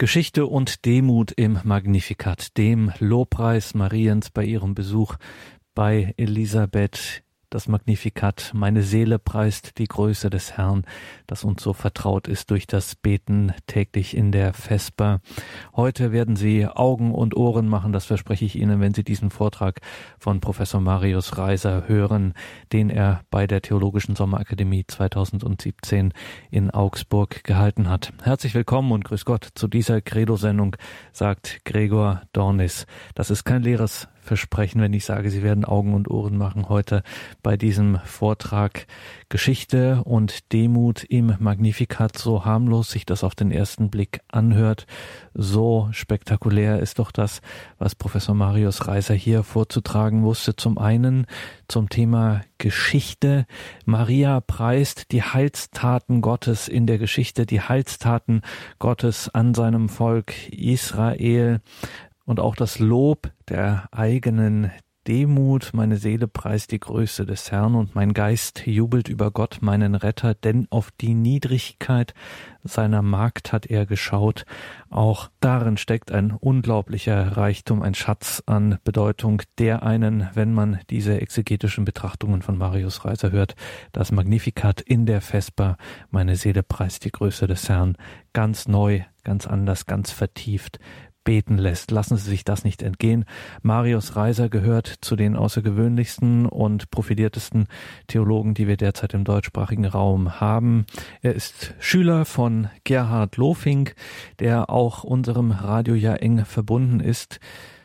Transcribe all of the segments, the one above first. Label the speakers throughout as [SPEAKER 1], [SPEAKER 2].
[SPEAKER 1] Geschichte und Demut im Magnificat, dem Lobpreis Mariens bei ihrem Besuch bei Elisabeth das Magnificat. Meine Seele preist die Größe des Herrn, das uns so vertraut ist durch das Beten täglich in der Vesper. Heute werden Sie Augen und Ohren machen, das verspreche ich Ihnen, wenn Sie diesen Vortrag von Professor Marius Reiser hören, den er bei der Theologischen Sommerakademie 2017 in Augsburg gehalten hat. Herzlich willkommen und grüß Gott zu dieser Credo-Sendung, sagt Gregor Dornis. Das ist kein leeres versprechen, wenn ich sage, Sie werden Augen und Ohren machen heute bei diesem Vortrag Geschichte und Demut im Magnificat. So harmlos sich das auf den ersten Blick anhört, so spektakulär ist doch das, was Professor Marius Reiser hier vorzutragen wusste. Zum einen zum Thema Geschichte. Maria preist die Heilstaten Gottes in der Geschichte, die Heilstaten Gottes an seinem Volk Israel und auch das Lob der eigenen Demut, meine Seele preist die Größe des Herrn und mein Geist jubelt über Gott, meinen Retter, denn auf die Niedrigkeit seiner Magd hat er geschaut. Auch darin steckt ein unglaublicher Reichtum, ein Schatz an Bedeutung, der einen, wenn man diese exegetischen Betrachtungen von Marius Reiser hört, das Magnificat in der Vesper, meine Seele preist die Größe des Herrn, ganz neu, ganz anders, ganz vertieft beten lässt. Lassen Sie sich das nicht entgehen. Marius Reiser gehört zu den außergewöhnlichsten und profiliertesten Theologen, die wir derzeit im deutschsprachigen Raum haben. Er ist Schüler von Gerhard Lofink, der auch unserem Radio ja eng verbunden ist.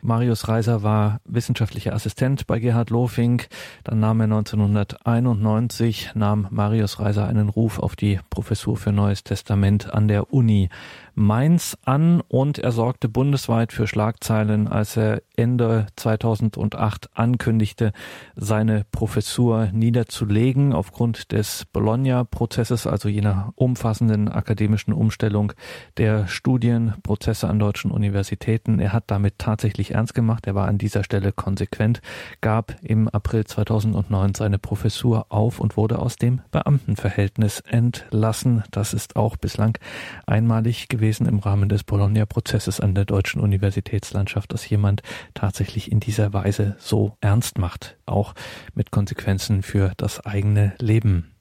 [SPEAKER 1] Marius Reiser war wissenschaftlicher Assistent bei Gerhard Lofink. Dann nahm er 1991, nahm Marius Reiser einen Ruf auf die Professur für Neues Testament an der Uni Mainz an und er sorgte bundesweit für Schlagzeilen, als er Ende 2008 ankündigte, seine Professur niederzulegen aufgrund des Bologna-Prozesses, also jener umfassenden akademischen Umstellung der Studienprozesse an deutschen Universitäten. Er hat damit tatsächlich ernst gemacht. Er war an dieser Stelle konsequent, gab im April 2009 seine Professur auf und wurde aus dem Beamtenverhältnis entlassen. Das ist auch bislang einmalig gewesen gewesen im Rahmen des Bologna-Prozesses an der deutschen Universitätslandschaft, dass jemand tatsächlich in dieser Weise so ernst macht, auch mit Konsequenzen für das eigene Leben.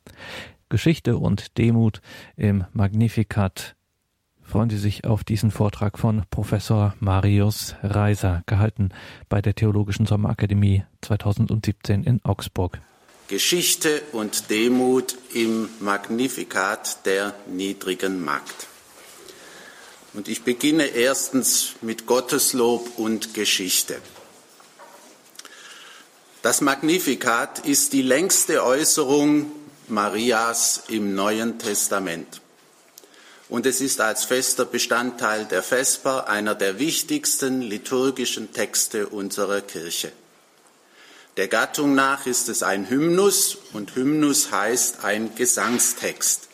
[SPEAKER 1] Geschichte und Demut im Magnificat. Freuen Sie sich auf diesen Vortrag von Professor Marius Reiser, gehalten bei der Theologischen Sommerakademie 2017 in Augsburg.
[SPEAKER 2] Geschichte und Demut im Magnifikat der niedrigen Magd. Und ich beginne erstens mit Gotteslob und Geschichte. Das Magnificat ist die längste Äußerung Marias im Neuen Testament. Und es ist als fester Bestandteil der Vesper einer der wichtigsten liturgischen Texte unserer Kirche. Der Gattung nach ist es ein Hymnus und Hymnus heißt ein Gesangstext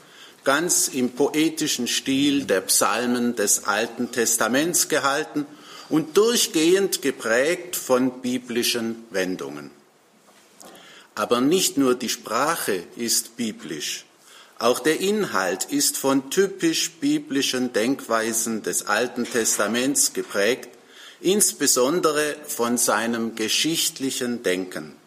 [SPEAKER 2] ganz im poetischen Stil der Psalmen des Alten Testaments gehalten und durchgehend geprägt von biblischen Wendungen. Aber nicht nur die Sprache ist biblisch, auch der Inhalt ist von typisch biblischen Denkweisen des Alten Testaments geprägt, insbesondere von seinem geschichtlichen Denken.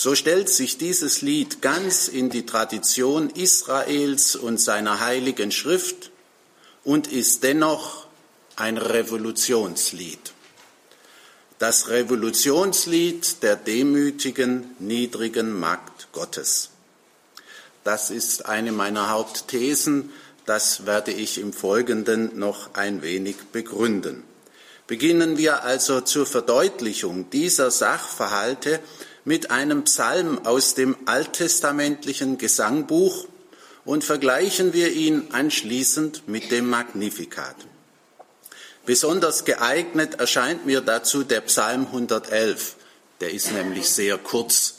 [SPEAKER 2] So stellt sich dieses Lied ganz in die Tradition Israels und seiner heiligen Schrift und ist dennoch ein Revolutionslied. Das Revolutionslied der demütigen, niedrigen Magd Gottes. Das ist eine meiner Hauptthesen, das werde ich im Folgenden noch ein wenig begründen. Beginnen wir also zur Verdeutlichung dieser Sachverhalte mit einem Psalm aus dem alttestamentlichen Gesangbuch und vergleichen wir ihn anschließend mit dem Magnificat. Besonders geeignet erscheint mir dazu der Psalm 111. Der ist nämlich sehr kurz.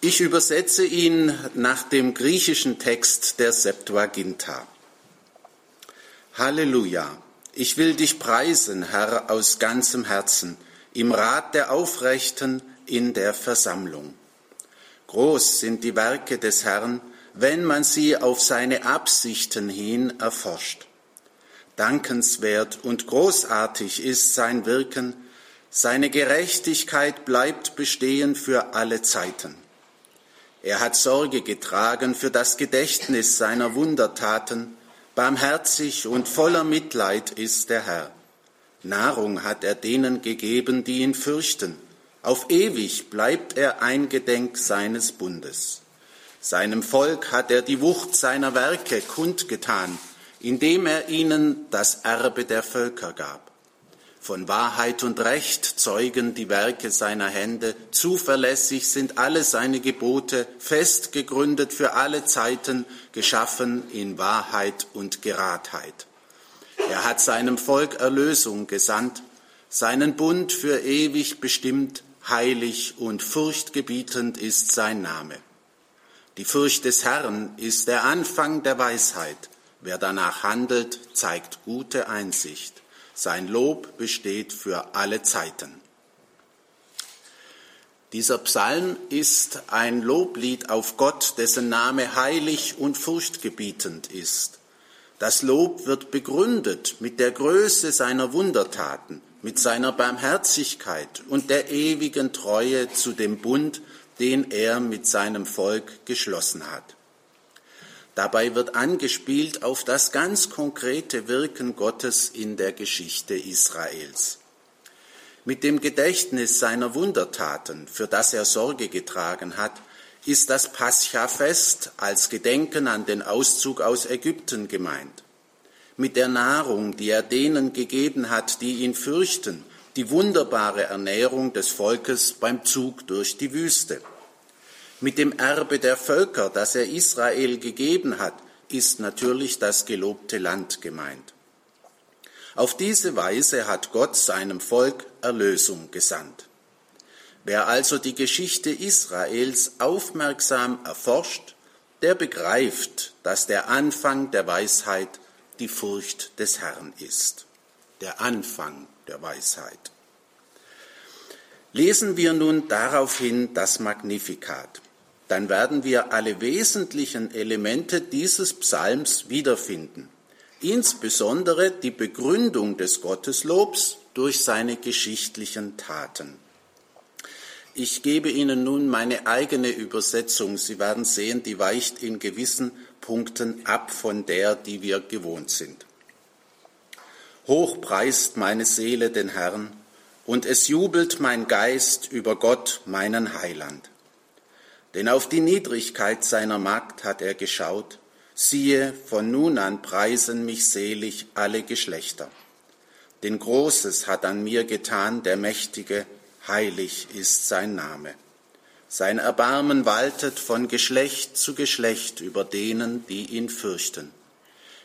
[SPEAKER 2] Ich übersetze ihn nach dem griechischen Text der Septuaginta. Halleluja! Ich will dich preisen, Herr, aus ganzem Herzen im Rat der Aufrechten in der Versammlung. Groß sind die Werke des Herrn, wenn man sie auf seine Absichten hin erforscht. Dankenswert und großartig ist sein Wirken, seine Gerechtigkeit bleibt bestehen für alle Zeiten. Er hat Sorge getragen für das Gedächtnis seiner Wundertaten, barmherzig und voller Mitleid ist der Herr. Nahrung hat er denen gegeben, die ihn fürchten. Auf ewig bleibt er eingedenk seines Bundes. Seinem Volk hat er die Wucht seiner Werke kundgetan, indem er ihnen das Erbe der Völker gab. Von Wahrheit und Recht zeugen die Werke seiner Hände, zuverlässig sind alle seine Gebote, fest gegründet für alle Zeiten, geschaffen in Wahrheit und Geradheit. Er hat seinem Volk Erlösung gesandt, seinen Bund für ewig bestimmt, heilig und furchtgebietend ist sein Name. Die Furcht des Herrn ist der Anfang der Weisheit. Wer danach handelt, zeigt gute Einsicht. Sein Lob besteht für alle Zeiten. Dieser Psalm ist ein Loblied auf Gott, dessen Name heilig und furchtgebietend ist. Das Lob wird begründet mit der Größe seiner Wundertaten, mit seiner Barmherzigkeit und der ewigen Treue zu dem Bund, den er mit seinem Volk geschlossen hat. Dabei wird angespielt auf das ganz konkrete Wirken Gottes in der Geschichte Israels. Mit dem Gedächtnis seiner Wundertaten, für das er Sorge getragen hat, ist das Pascha-Fest als Gedenken an den Auszug aus Ägypten gemeint. Mit der Nahrung, die er denen gegeben hat, die ihn fürchten, die wunderbare Ernährung des Volkes beim Zug durch die Wüste. Mit dem Erbe der Völker, das er Israel gegeben hat, ist natürlich das gelobte Land gemeint. Auf diese Weise hat Gott seinem Volk Erlösung gesandt. Wer also die Geschichte Israels aufmerksam erforscht, der begreift, dass der Anfang der Weisheit die Furcht des Herrn ist. Der Anfang der Weisheit. Lesen wir nun daraufhin das Magnifikat, dann werden wir alle wesentlichen Elemente dieses Psalms wiederfinden, insbesondere die Begründung des Gotteslobs durch seine geschichtlichen Taten. Ich gebe Ihnen nun meine eigene Übersetzung. Sie werden sehen, die weicht in gewissen Punkten ab von der, die wir gewohnt sind. Hoch preist meine Seele den Herrn, und es jubelt mein Geist über Gott, meinen Heiland. Denn auf die Niedrigkeit seiner Magd hat er geschaut, siehe, von nun an preisen mich selig alle Geschlechter. Denn Großes hat an mir getan der Mächtige, heilig ist sein Name. Sein Erbarmen waltet von Geschlecht zu Geschlecht über denen, die ihn fürchten.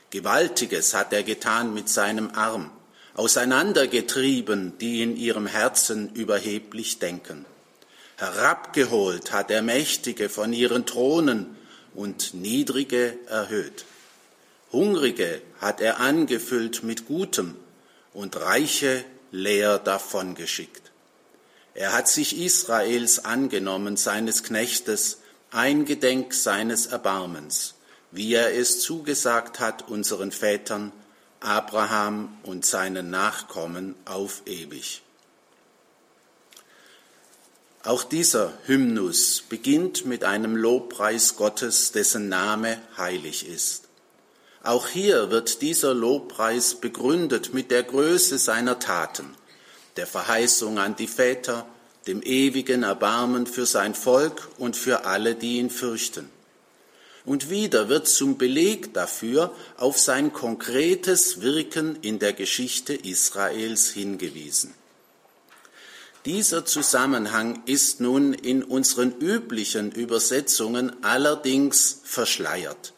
[SPEAKER 2] Gewaltiges hat er getan mit seinem Arm, auseinandergetrieben, die in ihrem Herzen überheblich denken. Herabgeholt hat er Mächtige von ihren Thronen und Niedrige erhöht. Hungrige hat er angefüllt mit Gutem und Reiche leer davongeschickt. Er hat sich Israels angenommen, seines Knechtes, eingedenk seines Erbarmens, wie er es zugesagt hat unseren Vätern, Abraham und seinen Nachkommen auf ewig. Auch dieser Hymnus beginnt mit einem Lobpreis Gottes, dessen Name heilig ist. Auch hier wird dieser Lobpreis begründet mit der Größe seiner Taten – der Verheißung an die Väter, dem ewigen Erbarmen für sein Volk und für alle, die ihn fürchten. Und wieder wird zum Beleg dafür auf sein konkretes Wirken in der Geschichte Israels hingewiesen. Dieser Zusammenhang ist nun in unseren üblichen Übersetzungen allerdings verschleiert.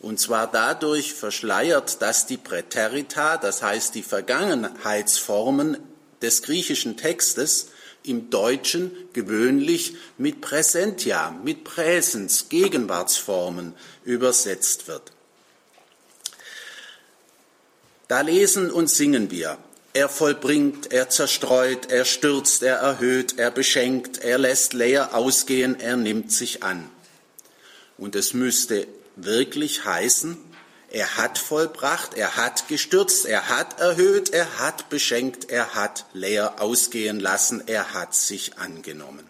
[SPEAKER 2] Und zwar dadurch verschleiert, dass die Präterita, das heißt die Vergangenheitsformen des griechischen Textes im Deutschen gewöhnlich mit Präsentia, mit Präsens, Gegenwartsformen übersetzt wird. Da lesen und singen wir. Er vollbringt, er zerstreut, er stürzt, er erhöht, er beschenkt, er lässt leer ausgehen, er nimmt sich an. Und es müsste wirklich heißen, Er hat vollbracht, er hat gestürzt, er hat erhöht, er hat beschenkt, er hat leer ausgehen lassen, er hat sich angenommen.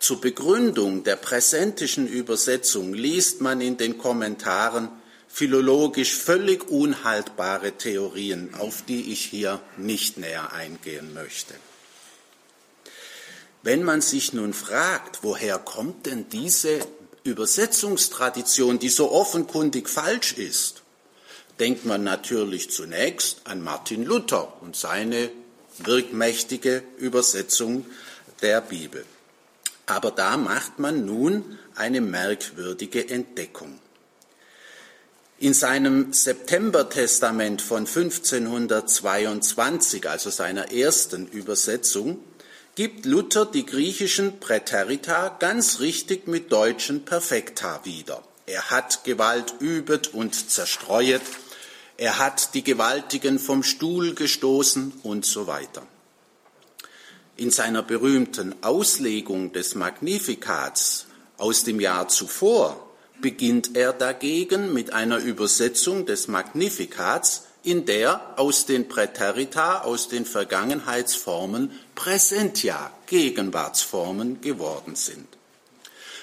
[SPEAKER 2] Zur Begründung der präsentischen Übersetzung liest man in den Kommentaren philologisch völlig unhaltbare Theorien, auf die ich hier nicht näher eingehen möchte. Wenn man sich nun fragt, woher kommt denn diese Übersetzungstradition, die so offenkundig falsch ist, denkt man natürlich zunächst an Martin Luther und seine wirkmächtige Übersetzung der Bibel. Aber da macht man nun eine merkwürdige Entdeckung. In seinem Septembertestament von 1522, also seiner ersten Übersetzung, gibt Luther die griechischen Präterita ganz richtig mit deutschen Perfekta wieder. Er hat Gewalt übet und zerstreuet, er hat die Gewaltigen vom Stuhl gestoßen und so weiter. In seiner berühmten Auslegung des Magnifikats aus dem Jahr zuvor beginnt er dagegen mit einer Übersetzung des Magnifikats, in der aus den Präterita, aus den Vergangenheitsformen Präsentia, Gegenwartsformen geworden sind.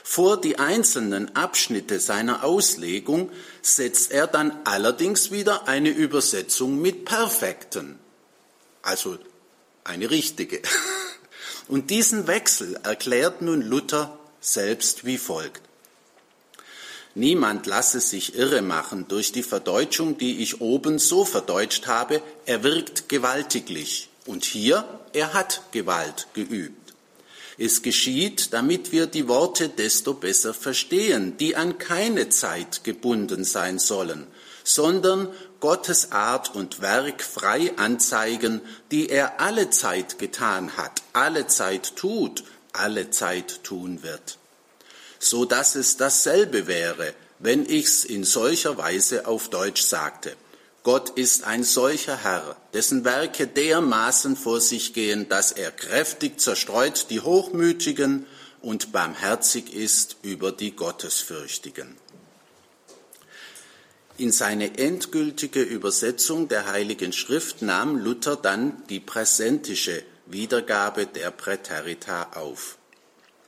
[SPEAKER 2] Vor die einzelnen Abschnitte seiner Auslegung setzt er dann allerdings wieder eine Übersetzung mit Perfekten, also eine richtige. Und diesen Wechsel erklärt nun Luther selbst wie folgt. Niemand lasse sich irre machen durch die Verdeutschung, die ich oben so verdeutscht habe, er wirkt gewaltiglich. Und hier, er hat Gewalt geübt. Es geschieht, damit wir die Worte desto besser verstehen, die an keine Zeit gebunden sein sollen, sondern Gottes Art und Werk frei anzeigen, die er alle Zeit getan hat, alle Zeit tut, alle Zeit tun wird so dass es dasselbe wäre, wenn ich's in solcher Weise auf Deutsch sagte. Gott ist ein solcher Herr, dessen Werke dermaßen vor sich gehen, dass er kräftig zerstreut die Hochmütigen und barmherzig ist über die Gottesfürchtigen. In seine endgültige Übersetzung der Heiligen Schrift nahm Luther dann die präsentische Wiedergabe der Präterita auf.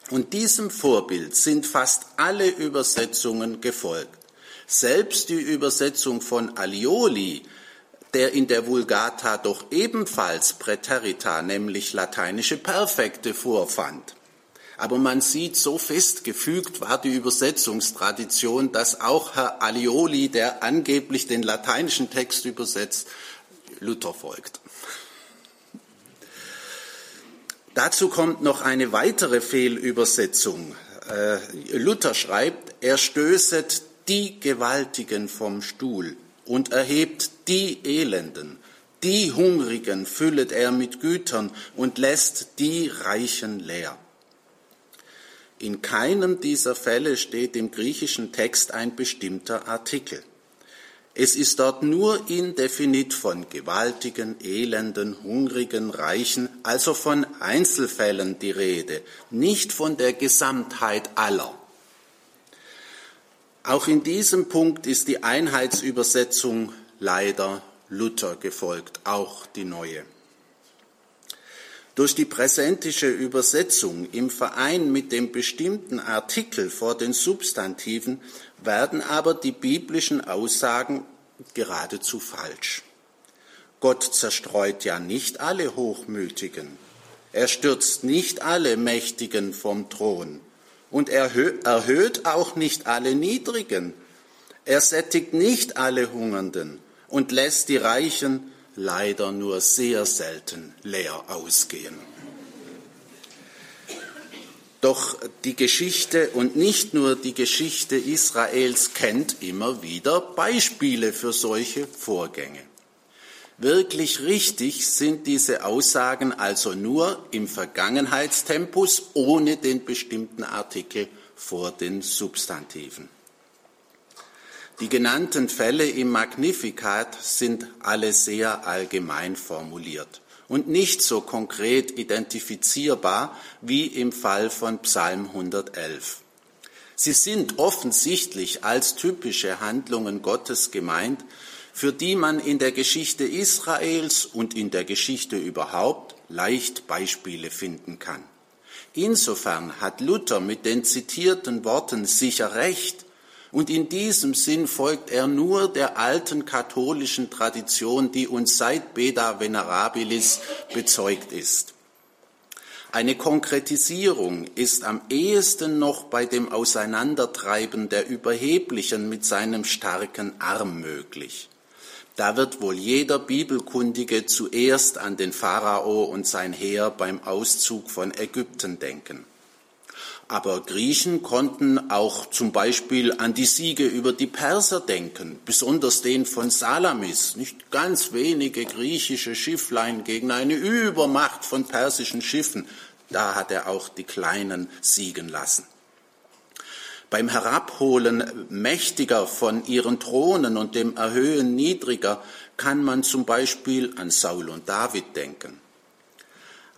[SPEAKER 2] Und diesem Vorbild sind fast alle Übersetzungen gefolgt. Selbst die Übersetzung von Alioli, der in der Vulgata doch ebenfalls Präterita, nämlich lateinische Perfekte, vorfand. Aber man sieht, so festgefügt war die Übersetzungstradition, dass auch Herr Alioli, der angeblich den lateinischen Text übersetzt, Luther folgt. Dazu kommt noch eine weitere Fehlübersetzung. Äh, Luther schreibt, er stößet die Gewaltigen vom Stuhl und erhebt die Elenden. Die Hungrigen füllet er mit Gütern und lässt die Reichen leer. In keinem dieser Fälle steht im griechischen Text ein bestimmter Artikel. Es ist dort nur indefinit von gewaltigen, elenden, hungrigen, reichen, also von Einzelfällen die Rede, nicht von der Gesamtheit aller. Auch in diesem Punkt ist die Einheitsübersetzung leider Luther gefolgt, auch die neue. Durch die präsentische Übersetzung im Verein mit dem bestimmten Artikel vor den Substantiven werden aber die biblischen Aussagen geradezu falsch. Gott zerstreut ja nicht alle Hochmütigen. Er stürzt nicht alle Mächtigen vom Thron. Und er erhöht auch nicht alle Niedrigen. Er sättigt nicht alle Hungernden und lässt die Reichen leider nur sehr selten leer ausgehen. Doch die Geschichte und nicht nur die Geschichte Israels kennt immer wieder Beispiele für solche Vorgänge. Wirklich richtig sind diese Aussagen also nur im Vergangenheitstempus ohne den bestimmten Artikel vor den Substantiven. Die genannten Fälle im Magnificat sind alle sehr allgemein formuliert und nicht so konkret identifizierbar wie im Fall von Psalm 111. Sie sind offensichtlich als typische Handlungen Gottes gemeint, für die man in der Geschichte Israels und in der Geschichte überhaupt leicht Beispiele finden kann. Insofern hat Luther mit den zitierten Worten sicher recht, und in diesem Sinn folgt er nur der alten katholischen Tradition, die uns seit Beda Venerabilis bezeugt ist. Eine Konkretisierung ist am ehesten noch bei dem Auseinandertreiben der Überheblichen mit seinem starken Arm möglich. Da wird wohl jeder Bibelkundige zuerst an den Pharao und sein Heer beim Auszug von Ägypten denken. Aber Griechen konnten auch zum Beispiel an die Siege über die Perser denken, besonders den von Salamis, nicht ganz wenige griechische Schifflein gegen eine Übermacht von persischen Schiffen. Da hat er auch die Kleinen siegen lassen. Beim Herabholen Mächtiger von ihren Thronen und dem Erhöhen Niedriger kann man zum Beispiel an Saul und David denken.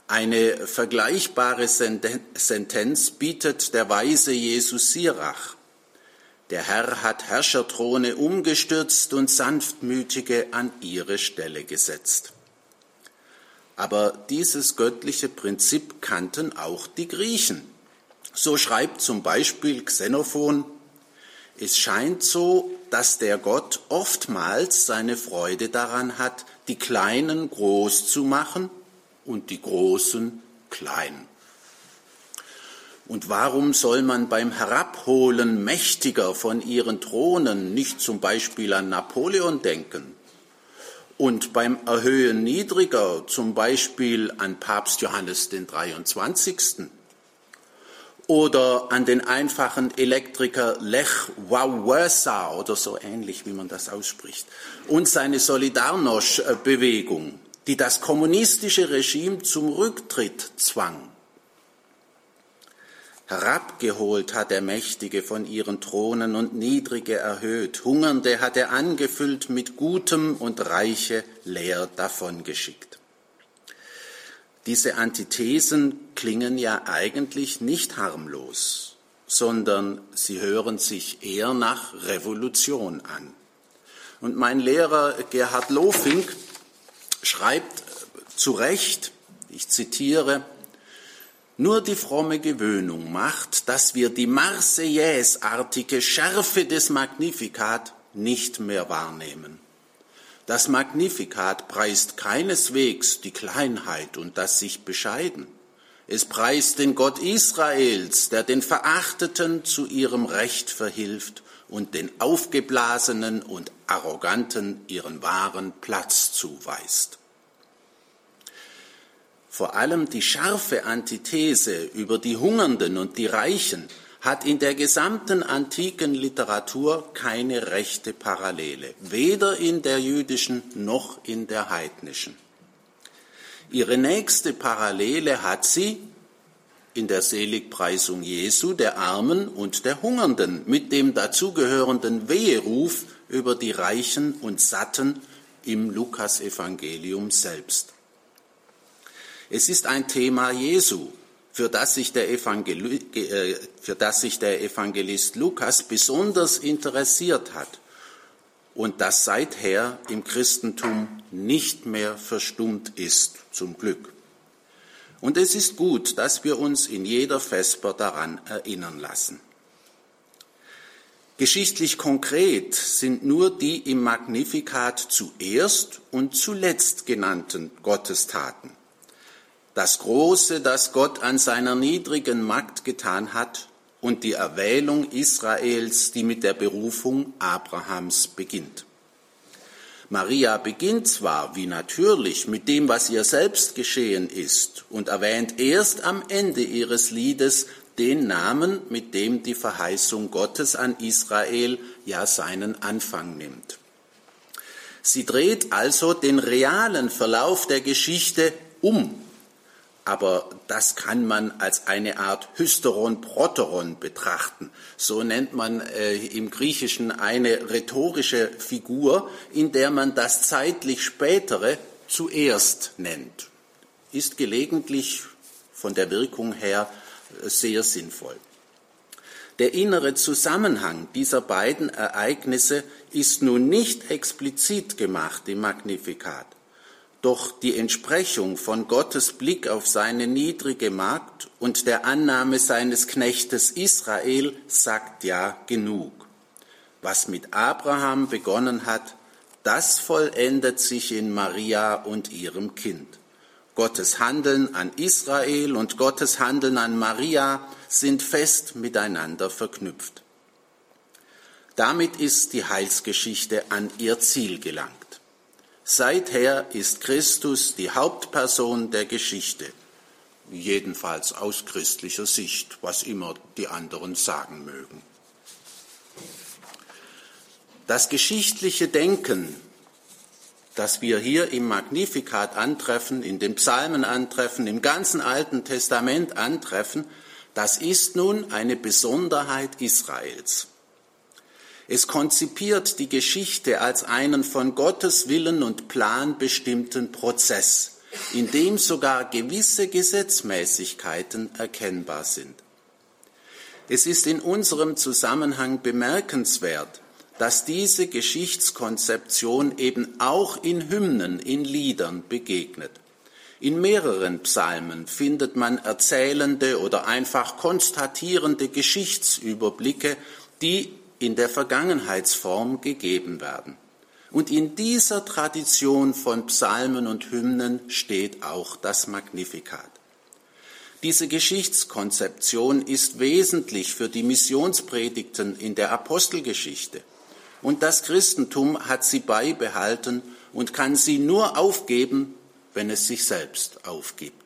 [SPEAKER 2] Eine vergleichbare Sentenz bietet der weise Jesus Sirach. Der Herr hat Herrscherthrone umgestürzt und Sanftmütige an ihre Stelle gesetzt. Aber dieses göttliche Prinzip kannten auch die Griechen. So schreibt zum Beispiel Xenophon, es scheint so, dass der Gott oftmals seine Freude daran hat, die Kleinen groß zu machen und die Großen klein. Und warum soll man beim Herabholen Mächtiger von ihren Thronen nicht zum Beispiel an Napoleon denken? Und beim Erhöhen Niedriger zum Beispiel an Papst Johannes den 23. Oder an den einfachen Elektriker Lech Wałęsa oder so ähnlich, wie man das ausspricht. Und seine Solidarność-Bewegung die das kommunistische Regime zum Rücktritt zwang. Herabgeholt hat er Mächtige von ihren Thronen und Niedrige erhöht, Hungernde hat er angefüllt mit Gutem und Reiche leer davongeschickt. Diese Antithesen klingen ja eigentlich nicht harmlos, sondern sie hören sich eher nach Revolution an. Und mein Lehrer Gerhard Lofink schreibt zu Recht, ich zitiere, nur die fromme Gewöhnung macht, dass wir die Marseillaise-artige Schärfe des Magnificat nicht mehr wahrnehmen. Das Magnificat preist keineswegs die Kleinheit und das sich bescheiden. Es preist den Gott Israels, der den Verachteten zu ihrem Recht verhilft und den Aufgeblasenen und Arroganten ihren wahren Platz zuweist. Vor allem die scharfe Antithese über die Hungernden und die Reichen hat in der gesamten antiken Literatur keine rechte Parallele, weder in der jüdischen noch in der heidnischen. Ihre nächste Parallele hat sie in der Seligpreisung Jesu, der Armen und der Hungernden, mit dem dazugehörenden Weheruf über die Reichen und Satten im Lukasevangelium selbst. Es ist ein Thema Jesu, für das sich der, Evangel äh, für das sich der Evangelist Lukas besonders interessiert hat und das seither im Christentum nicht mehr verstummt ist, zum Glück. Und es ist gut, dass wir uns in jeder Vesper daran erinnern lassen. Geschichtlich konkret sind nur die im Magnifikat zuerst und zuletzt genannten Gottestaten. Das Große, das Gott an seiner niedrigen Magd getan hat und die Erwählung Israels, die mit der Berufung Abrahams beginnt. Maria beginnt zwar, wie natürlich, mit dem, was ihr selbst geschehen ist und erwähnt erst am Ende ihres Liedes den Namen, mit dem die Verheißung Gottes an Israel ja seinen Anfang nimmt. Sie dreht also den realen Verlauf der Geschichte um aber das kann man als eine Art Hysteron Proteron betrachten. So nennt man äh, im Griechischen eine rhetorische Figur, in der man das zeitlich spätere zuerst nennt. Ist gelegentlich von der Wirkung her äh, sehr sinnvoll. Der innere Zusammenhang dieser beiden Ereignisse ist nun nicht explizit gemacht im Magnifikat. Doch die Entsprechung von Gottes Blick auf seine niedrige Magd und der Annahme seines Knechtes Israel sagt ja genug. Was mit Abraham begonnen hat, das vollendet sich in Maria und ihrem Kind. Gottes Handeln an Israel und Gottes Handeln an Maria sind fest miteinander verknüpft. Damit ist die Heilsgeschichte an ihr Ziel gelangt. Seither ist Christus die Hauptperson der Geschichte, jedenfalls aus christlicher Sicht, was immer die anderen sagen mögen. Das geschichtliche Denken, das wir hier im Magnificat antreffen, in den Psalmen antreffen, im ganzen Alten Testament antreffen, das ist nun eine Besonderheit Israels. Es konzipiert die Geschichte als einen von Gottes Willen und Plan bestimmten Prozess, in dem sogar gewisse Gesetzmäßigkeiten erkennbar sind. Es ist in unserem Zusammenhang bemerkenswert, dass diese Geschichtskonzeption eben auch in Hymnen, in Liedern begegnet. In mehreren Psalmen findet man erzählende oder einfach konstatierende Geschichtsüberblicke, die in der Vergangenheitsform gegeben werden. Und in dieser Tradition von Psalmen und Hymnen steht auch das Magnificat. Diese Geschichtskonzeption ist wesentlich für die Missionspredigten in der Apostelgeschichte. Und das Christentum hat sie beibehalten und kann sie nur aufgeben, wenn es sich selbst aufgibt.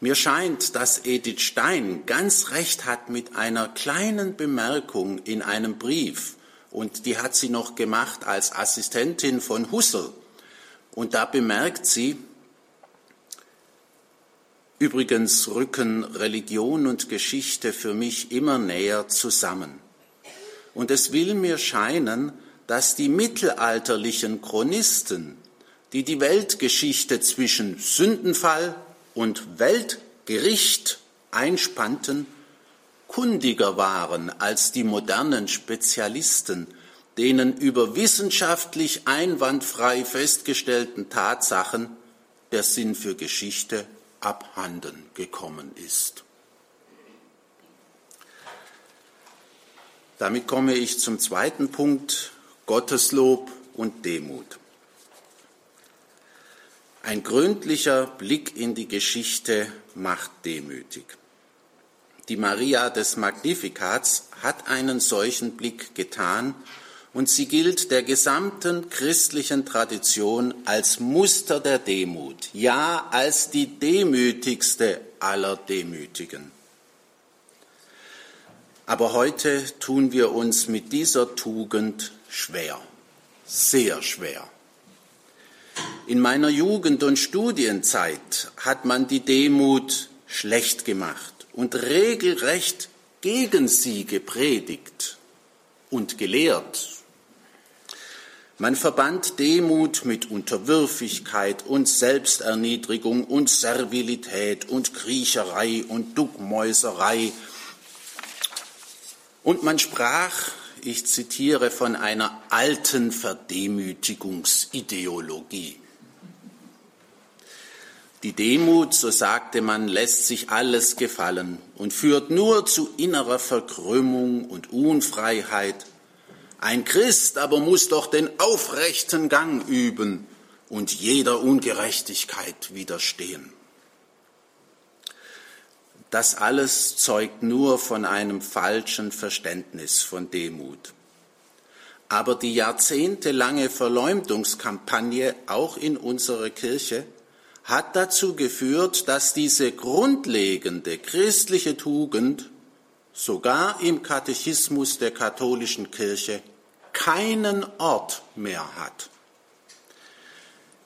[SPEAKER 2] Mir scheint, dass Edith Stein ganz recht hat mit einer kleinen Bemerkung in einem Brief. Und die hat sie noch gemacht als Assistentin von Husserl. Und da bemerkt sie, übrigens rücken Religion und Geschichte für mich immer näher zusammen. Und es will mir scheinen, dass die mittelalterlichen Chronisten, die die Weltgeschichte zwischen Sündenfall, und Weltgericht einspannten, kundiger waren als die modernen Spezialisten, denen über wissenschaftlich einwandfrei festgestellten Tatsachen der Sinn für Geschichte abhanden gekommen ist. Damit komme ich zum zweiten Punkt, Gotteslob und Demut. Ein gründlicher Blick in die Geschichte macht demütig. Die Maria des Magnifikats hat einen solchen Blick getan und sie gilt der gesamten christlichen Tradition als Muster der Demut, ja als die demütigste aller Demütigen. Aber heute tun wir uns mit dieser Tugend schwer, sehr schwer. In meiner Jugend und Studienzeit hat man die Demut schlecht gemacht und regelrecht gegen sie gepredigt und gelehrt. Man verband Demut mit Unterwürfigkeit und Selbsterniedrigung und Servilität und Kriecherei und Duckmäuserei. Und man sprach ich zitiere von einer alten Verdemütigungsideologie. Die Demut, so sagte man, lässt sich alles gefallen und führt nur zu innerer Verkrümmung und Unfreiheit. Ein Christ aber muss doch den aufrechten Gang üben und jeder Ungerechtigkeit widerstehen. Das alles zeugt nur von einem falschen Verständnis von Demut. Aber die jahrzehntelange Verleumdungskampagne auch in unserer Kirche hat dazu geführt, dass diese grundlegende christliche Tugend sogar im Katechismus der katholischen Kirche keinen Ort mehr hat.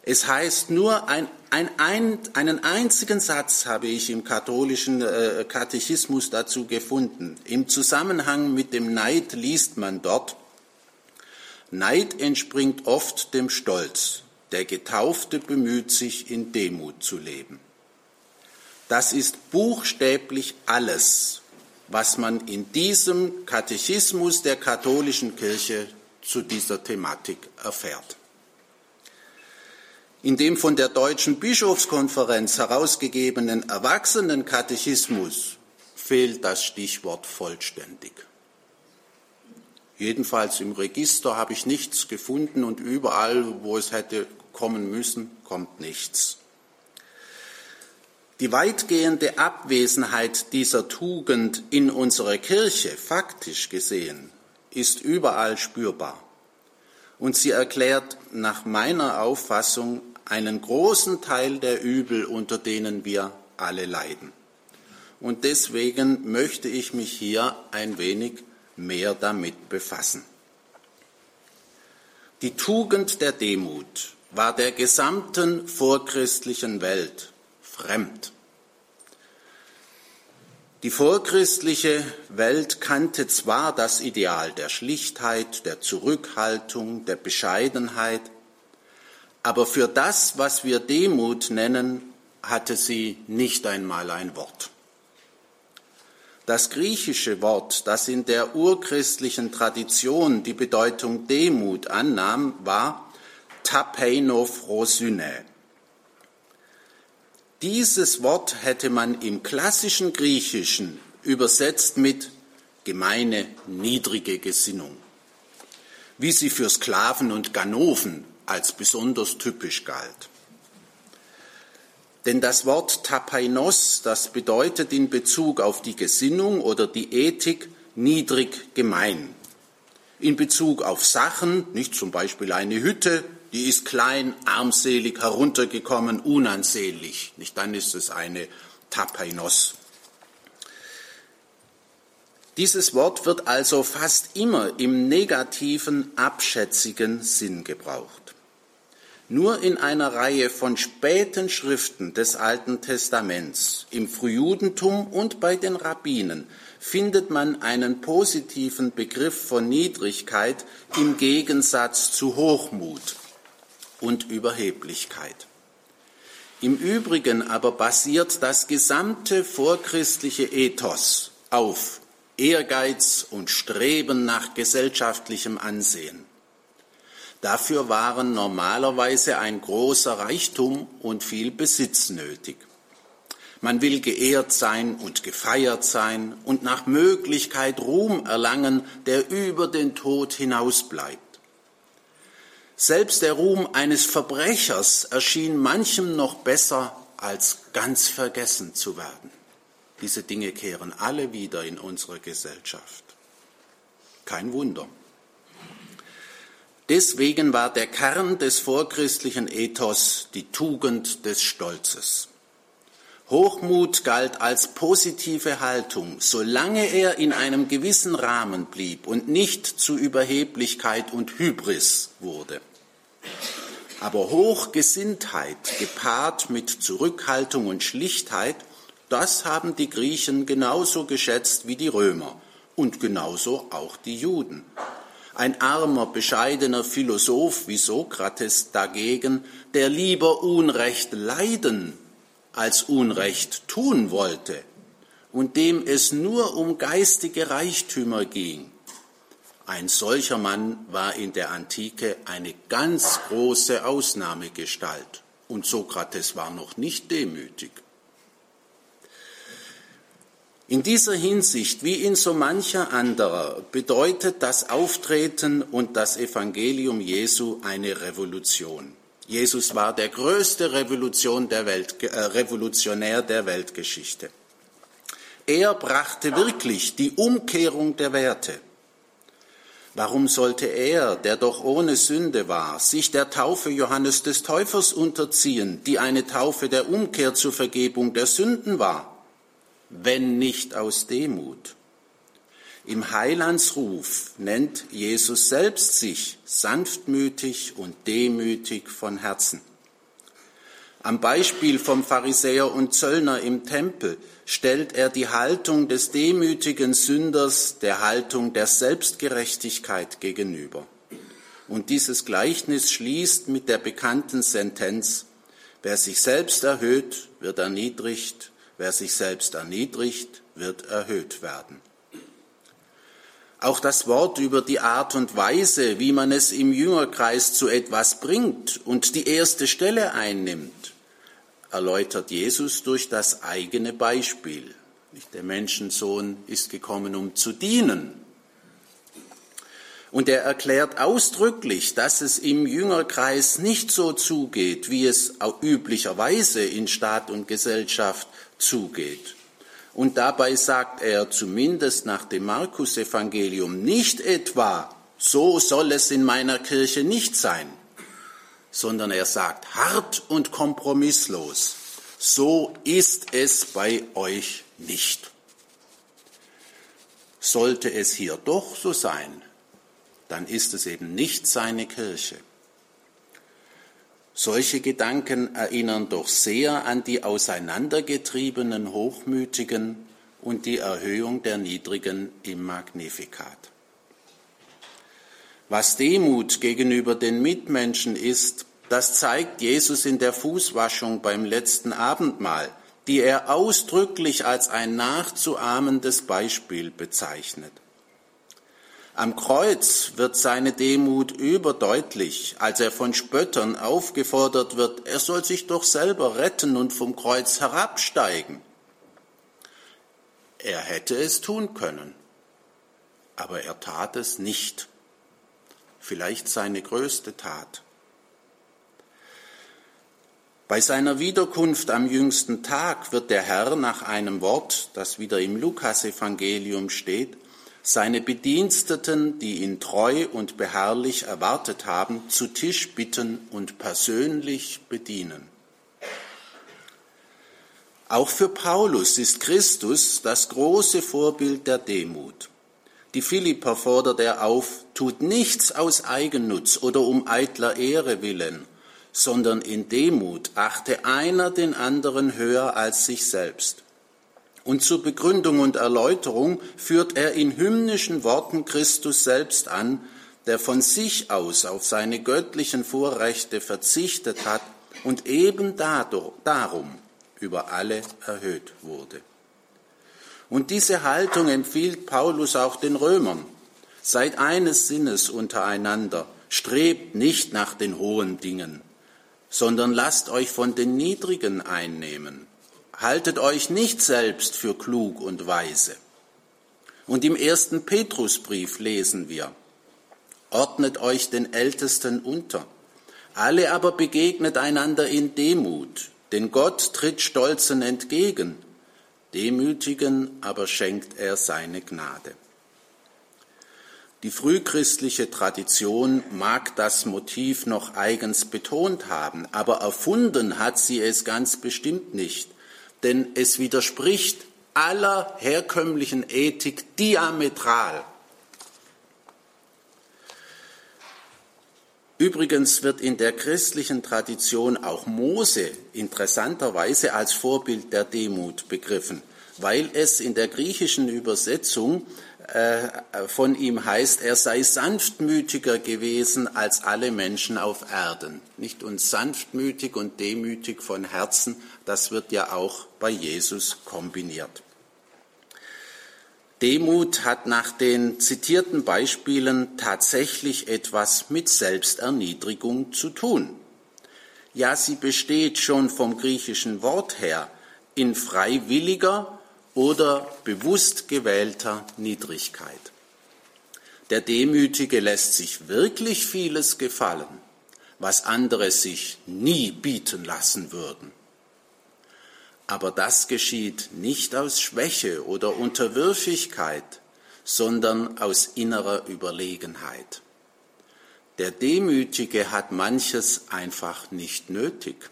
[SPEAKER 2] Es heißt nur, ein, ein, ein, einen einzigen Satz habe ich im katholischen äh, Katechismus dazu gefunden. Im Zusammenhang mit dem Neid liest man dort, Neid entspringt oft dem Stolz. Der Getaufte bemüht sich, in Demut zu leben. Das ist buchstäblich alles, was man in diesem Katechismus der katholischen Kirche zu dieser Thematik erfährt. In dem von der Deutschen Bischofskonferenz herausgegebenen Erwachsenenkatechismus fehlt das Stichwort vollständig. Jedenfalls im Register habe ich nichts gefunden und überall, wo es hätte kommen müssen, kommt nichts. Die weitgehende Abwesenheit dieser Tugend in unserer Kirche, faktisch gesehen, ist überall spürbar. Und sie erklärt nach meiner Auffassung einen großen Teil der Übel, unter denen wir alle leiden. Und deswegen möchte ich mich hier ein wenig mehr damit befassen. Die Tugend der Demut war der gesamten vorchristlichen Welt fremd. Die vorchristliche Welt kannte zwar das Ideal der Schlichtheit, der Zurückhaltung, der Bescheidenheit, aber für das, was wir Demut nennen, hatte sie nicht einmal ein Wort. Das griechische Wort, das in der urchristlichen Tradition die Bedeutung Demut annahm, war tapeinofrosyne. Dieses Wort hätte man im klassischen Griechischen übersetzt mit gemeine, niedrige Gesinnung, wie sie für Sklaven und Ganoven als besonders typisch galt. Denn das Wort Tapainos, das bedeutet in Bezug auf die Gesinnung oder die Ethik niedrig gemein. In Bezug auf Sachen, nicht zum Beispiel eine Hütte, die ist klein, armselig, heruntergekommen, unansehnlich. Nicht dann ist es eine Tapainos. Dieses Wort wird also fast immer im negativen, abschätzigen Sinn gebraucht. Nur in einer Reihe von späten Schriften des Alten Testaments, im Frühjudentum und bei den Rabbinen findet man einen positiven Begriff von Niedrigkeit im Gegensatz zu Hochmut und Überheblichkeit. Im Übrigen aber basiert das gesamte vorchristliche Ethos auf Ehrgeiz und Streben nach gesellschaftlichem Ansehen. Dafür waren normalerweise ein großer Reichtum und viel Besitz nötig. Man will geehrt sein und gefeiert sein und nach Möglichkeit Ruhm erlangen, der über den Tod hinaus bleibt. Selbst der Ruhm eines Verbrechers erschien manchem noch besser, als ganz vergessen zu werden. Diese Dinge kehren alle wieder in unsere Gesellschaft. Kein Wunder. Deswegen war der Kern des vorchristlichen Ethos die Tugend des Stolzes. Hochmut galt als positive Haltung, solange er in einem gewissen Rahmen blieb und nicht zu Überheblichkeit und Hybris wurde. Aber Hochgesinntheit gepaart mit Zurückhaltung und Schlichtheit, das haben die Griechen genauso geschätzt wie die Römer und genauso auch die Juden. Ein armer, bescheidener Philosoph wie Sokrates dagegen, der lieber Unrecht leiden als Unrecht tun wollte und dem es nur um geistige Reichtümer ging, ein solcher Mann war in der Antike eine ganz große Ausnahmegestalt und Sokrates war noch nicht demütig. In dieser Hinsicht, wie in so mancher anderer, bedeutet das Auftreten und das Evangelium Jesu eine Revolution. Jesus war der größte Revolution der Welt, äh, Revolutionär der Weltgeschichte. Er brachte wirklich die Umkehrung der Werte. Warum sollte er, der doch ohne Sünde war, sich der Taufe Johannes des Täufers unterziehen, die eine Taufe der Umkehr zur Vergebung der Sünden war, wenn nicht aus Demut? Im Heilandsruf nennt Jesus selbst sich sanftmütig und demütig von Herzen. Am Beispiel vom Pharisäer und Zöllner im Tempel stellt er die Haltung des demütigen Sünders der Haltung der Selbstgerechtigkeit gegenüber. Und dieses Gleichnis schließt mit der bekannten Sentenz, wer sich selbst erhöht, wird erniedrigt, wer sich selbst erniedrigt, wird erhöht werden. Auch das Wort über die Art und Weise, wie man es im Jüngerkreis zu etwas bringt und die erste Stelle einnimmt, erläutert Jesus durch das eigene Beispiel. Der Menschensohn ist gekommen, um zu dienen. Und er erklärt ausdrücklich, dass es im Jüngerkreis nicht so zugeht, wie es üblicherweise in Staat und Gesellschaft zugeht. Und dabei sagt er zumindest nach dem Markus-Evangelium nicht etwa, so soll es in meiner Kirche nicht sein, sondern er sagt hart und kompromisslos, so ist es bei euch nicht. Sollte es hier doch so sein, dann ist es eben nicht seine Kirche. Solche Gedanken erinnern doch sehr an die auseinandergetriebenen Hochmütigen und die Erhöhung der Niedrigen im Magnifikat. Was Demut gegenüber den Mitmenschen ist, das zeigt Jesus in der Fußwaschung beim letzten Abendmahl, die er ausdrücklich als ein nachzuahmendes Beispiel bezeichnet. Am Kreuz wird seine Demut überdeutlich, als er von Spöttern aufgefordert wird, er soll sich doch selber retten und vom Kreuz herabsteigen. Er hätte es tun können, aber er tat es nicht. Vielleicht seine größte Tat. Bei seiner Wiederkunft am jüngsten Tag wird der Herr nach einem Wort, das wieder im Lukasevangelium steht, seine Bediensteten, die ihn treu und beharrlich erwartet haben, zu Tisch bitten und persönlich bedienen. Auch für Paulus ist Christus das große Vorbild der Demut. Die Philipper fordert er auf, tut nichts aus Eigennutz oder um eitler Ehre willen, sondern in Demut achte einer den anderen höher als sich selbst. Und zur Begründung und Erläuterung führt er in hymnischen Worten Christus selbst an, der von sich aus auf seine göttlichen Vorrechte verzichtet hat und eben darum über alle erhöht wurde. Und diese Haltung empfiehlt Paulus auch den Römern. Seid eines Sinnes untereinander, strebt nicht nach den hohen Dingen, sondern lasst euch von den Niedrigen einnehmen haltet euch nicht selbst für klug und weise. Und im ersten Petrusbrief lesen wir, ordnet euch den Ältesten unter, alle aber begegnet einander in Demut, denn Gott tritt Stolzen entgegen, Demütigen aber schenkt er seine Gnade. Die frühchristliche Tradition mag das Motiv noch eigens betont haben, aber erfunden hat sie es ganz bestimmt nicht denn es widerspricht aller herkömmlichen Ethik diametral. Übrigens wird in der christlichen Tradition auch Mose interessanterweise als Vorbild der Demut begriffen, weil es in der griechischen Übersetzung äh, von ihm heißt, er sei sanftmütiger gewesen als alle Menschen auf Erden. Nicht und sanftmütig und demütig von Herzen, das wird ja auch bei Jesus kombiniert. Demut hat nach den zitierten Beispielen tatsächlich etwas mit Selbsterniedrigung zu tun. Ja, sie besteht schon vom griechischen Wort her in freiwilliger oder bewusst gewählter Niedrigkeit. Der Demütige lässt sich wirklich vieles gefallen, was andere sich nie bieten lassen würden. Aber das geschieht nicht aus Schwäche oder Unterwürfigkeit, sondern aus innerer Überlegenheit. Der Demütige hat manches einfach nicht nötig.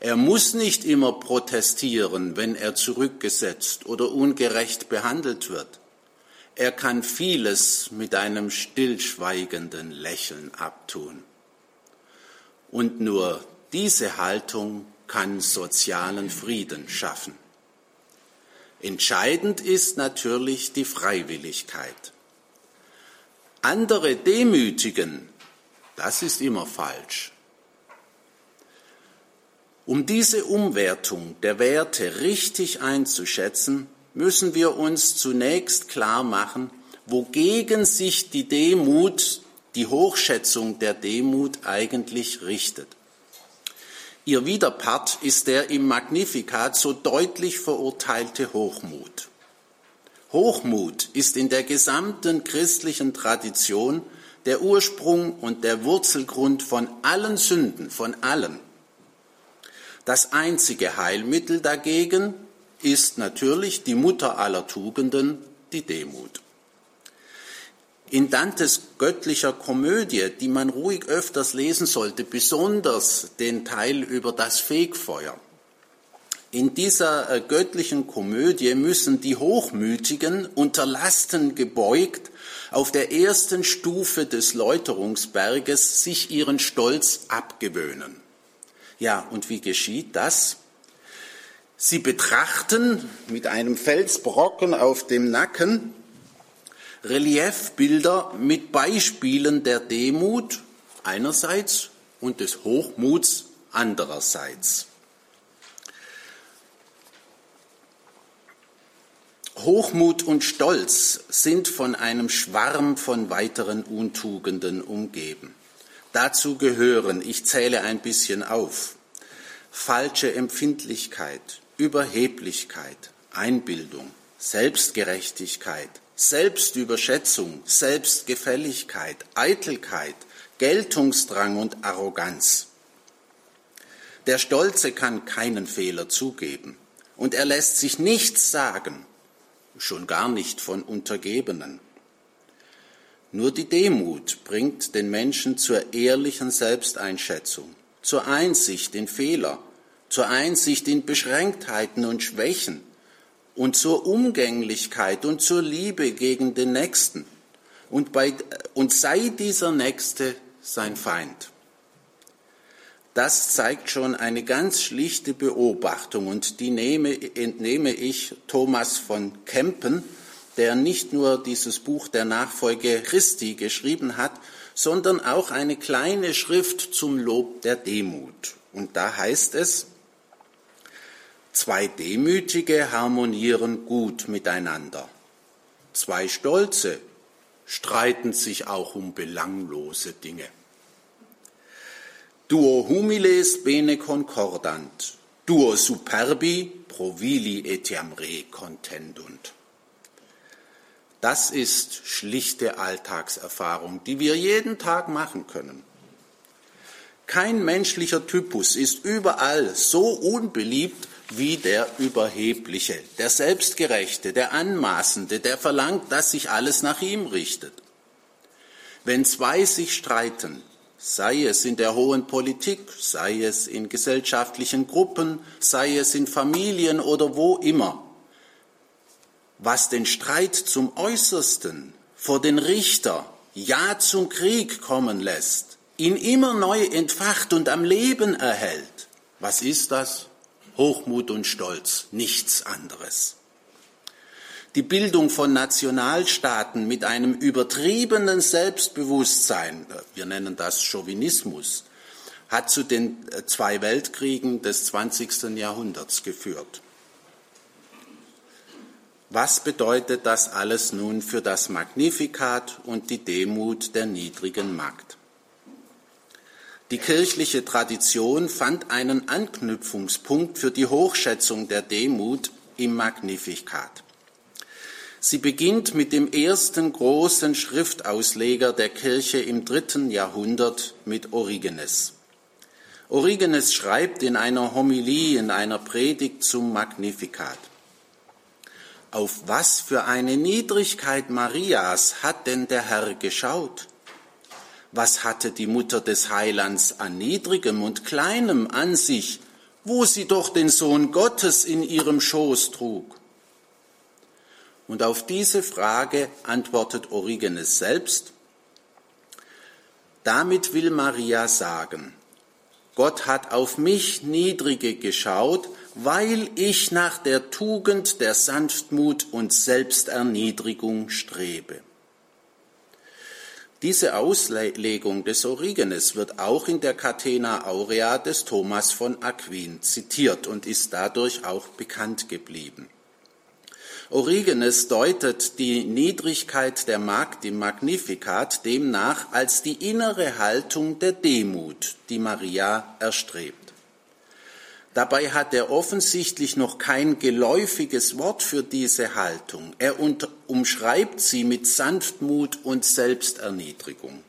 [SPEAKER 2] Er muss nicht immer protestieren, wenn er zurückgesetzt oder ungerecht behandelt wird. Er kann vieles mit einem stillschweigenden Lächeln abtun. Und nur diese Haltung kann sozialen Frieden schaffen. Entscheidend ist natürlich die Freiwilligkeit. Andere demütigen, das ist immer falsch. Um diese Umwertung der Werte richtig einzuschätzen, müssen wir uns zunächst klar machen, wogegen sich die Demut, die Hochschätzung der Demut eigentlich richtet. Ihr Widerpart ist der im Magnificat so deutlich verurteilte Hochmut. Hochmut ist in der gesamten christlichen Tradition der Ursprung und der Wurzelgrund von allen Sünden, von allem. Das einzige Heilmittel dagegen ist natürlich die Mutter aller Tugenden, die Demut. In Dantes göttlicher Komödie, die man ruhig öfters lesen sollte, besonders den Teil über das Fegfeuer. In dieser äh, göttlichen Komödie müssen die Hochmütigen unter Lasten gebeugt auf der ersten Stufe des Läuterungsberges sich ihren Stolz abgewöhnen. Ja, und wie geschieht das? Sie betrachten mit einem Felsbrocken auf dem Nacken Reliefbilder mit Beispielen der Demut einerseits und des Hochmuts andererseits. Hochmut und Stolz sind von einem Schwarm von weiteren Untugenden umgeben. Dazu gehören, ich zähle ein bisschen auf, falsche Empfindlichkeit, Überheblichkeit, Einbildung, Selbstgerechtigkeit, Selbstüberschätzung, Selbstgefälligkeit, Eitelkeit, Geltungsdrang und Arroganz. Der Stolze kann keinen Fehler zugeben und er lässt sich nichts sagen, schon gar nicht von Untergebenen. Nur die Demut bringt den Menschen zur ehrlichen Selbsteinschätzung, zur Einsicht in Fehler, zur Einsicht in Beschränktheiten und Schwächen, und zur Umgänglichkeit und zur Liebe gegen den Nächsten. Und, bei, und sei dieser Nächste sein Feind. Das zeigt schon eine ganz schlichte Beobachtung und die nehme, entnehme ich Thomas von Kempen, der nicht nur dieses Buch der Nachfolge Christi geschrieben hat, sondern auch eine kleine Schrift zum Lob der Demut. Und da heißt es, Zwei Demütige harmonieren gut miteinander. Zwei Stolze streiten sich auch um belanglose Dinge. Duo humiles bene concordant, duo superbi provili etiam re contendunt. Das ist schlichte Alltagserfahrung, die wir jeden Tag machen können. Kein menschlicher Typus ist überall so unbeliebt wie der Überhebliche, der Selbstgerechte, der Anmaßende, der verlangt, dass sich alles nach ihm richtet. Wenn zwei sich streiten, sei es in der hohen Politik, sei es in gesellschaftlichen Gruppen, sei es in Familien oder wo immer, was den Streit zum Äußersten vor den Richter, ja zum Krieg kommen lässt, ihn immer neu entfacht und am Leben erhält, was ist das? Hochmut und Stolz, nichts anderes. Die Bildung von Nationalstaaten mit einem übertriebenen Selbstbewusstsein, wir nennen das Chauvinismus, hat zu den äh, zwei Weltkriegen des 20. Jahrhunderts geführt. Was bedeutet das alles nun für das Magnifikat und die Demut der niedrigen Magd? Die kirchliche Tradition fand einen Anknüpfungspunkt für die Hochschätzung der Demut im Magnificat. Sie beginnt mit dem ersten großen Schriftausleger der Kirche im dritten Jahrhundert mit Origenes. Origenes schreibt in einer Homilie, in einer Predigt zum Magnificat. Auf was für eine Niedrigkeit Marias hat denn der Herr geschaut? Was hatte die Mutter des Heilands an Niedrigem und Kleinem an sich, wo sie doch den Sohn Gottes in ihrem Schoß trug? Und auf diese Frage antwortet Origenes selbst, damit will Maria sagen, Gott hat auf mich Niedrige geschaut, weil ich nach der Tugend der Sanftmut und Selbsterniedrigung strebe. Diese Auslegung des Origenes wird auch in der Catena Aurea des Thomas von Aquin zitiert und ist dadurch auch bekannt geblieben. Origenes deutet die Niedrigkeit der Magd im Magnificat demnach als die innere Haltung der Demut, die Maria erstrebt. Dabei hat er offensichtlich noch kein geläufiges Wort für diese Haltung. Er umschreibt sie mit Sanftmut und Selbsterniedrigung.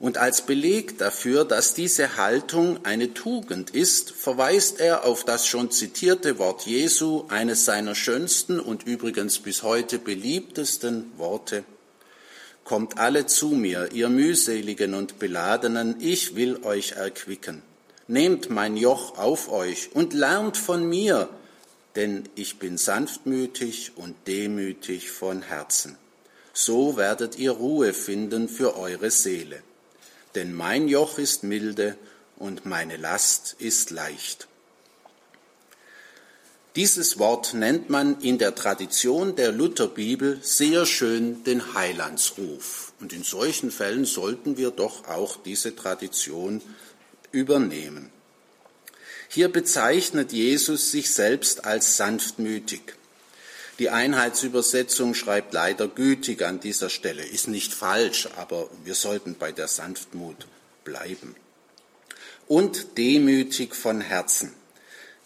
[SPEAKER 2] Und als Beleg dafür, dass diese Haltung eine Tugend ist, verweist er auf das schon zitierte Wort Jesu, eines seiner schönsten und übrigens bis heute beliebtesten Worte. Kommt alle zu mir, ihr mühseligen und beladenen, ich will euch erquicken. Nehmt mein Joch auf euch und lernt von mir, denn ich bin sanftmütig und demütig von Herzen. So werdet ihr Ruhe finden für eure Seele denn mein Joch ist milde und meine Last ist leicht. Dieses Wort nennt man in der Tradition der Lutherbibel sehr schön den Heilandsruf. Und in solchen Fällen sollten wir doch auch diese Tradition übernehmen. Hier bezeichnet Jesus sich selbst als sanftmütig. Die Einheitsübersetzung schreibt leider gütig an dieser Stelle. Ist nicht falsch, aber wir sollten bei der Sanftmut bleiben. Und demütig von Herzen.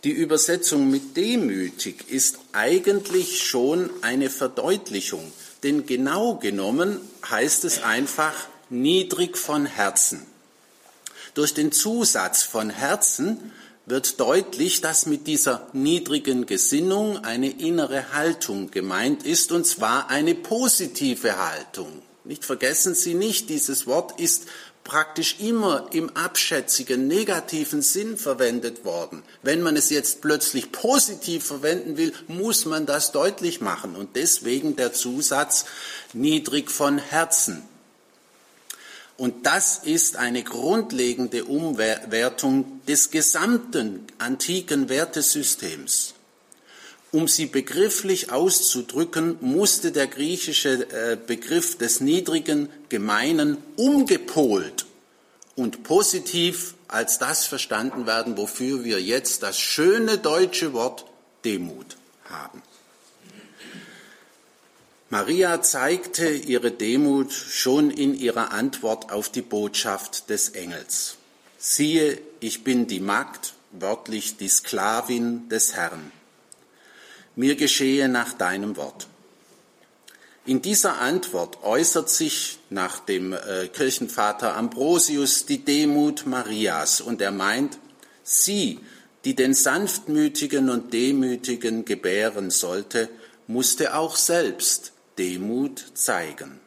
[SPEAKER 2] Die Übersetzung mit demütig ist eigentlich schon eine Verdeutlichung, denn genau genommen heißt es einfach niedrig von Herzen. Durch den Zusatz von Herzen wird deutlich, dass mit dieser niedrigen Gesinnung eine innere Haltung gemeint ist, und zwar eine positive Haltung. Nicht vergessen Sie nicht, dieses Wort ist praktisch immer im abschätzigen, negativen Sinn verwendet worden. Wenn man es jetzt plötzlich positiv verwenden will, muss man das deutlich machen. Und deswegen der Zusatz niedrig von Herzen. Und das ist eine grundlegende Umwertung des gesamten antiken Wertesystems. Um sie begrifflich auszudrücken, musste der griechische äh, Begriff des niedrigen, gemeinen umgepolt und positiv als das verstanden werden, wofür wir jetzt das schöne deutsche Wort Demut haben. Maria zeigte ihre Demut schon in ihrer Antwort auf die Botschaft des Engels. Siehe, ich bin die Magd, wörtlich die Sklavin des Herrn. Mir geschehe nach deinem Wort. In dieser Antwort äußert sich nach dem äh, Kirchenvater Ambrosius die Demut Marias und er meint, sie, die den Sanftmütigen und Demütigen gebären sollte, musste auch selbst Demut zeigen.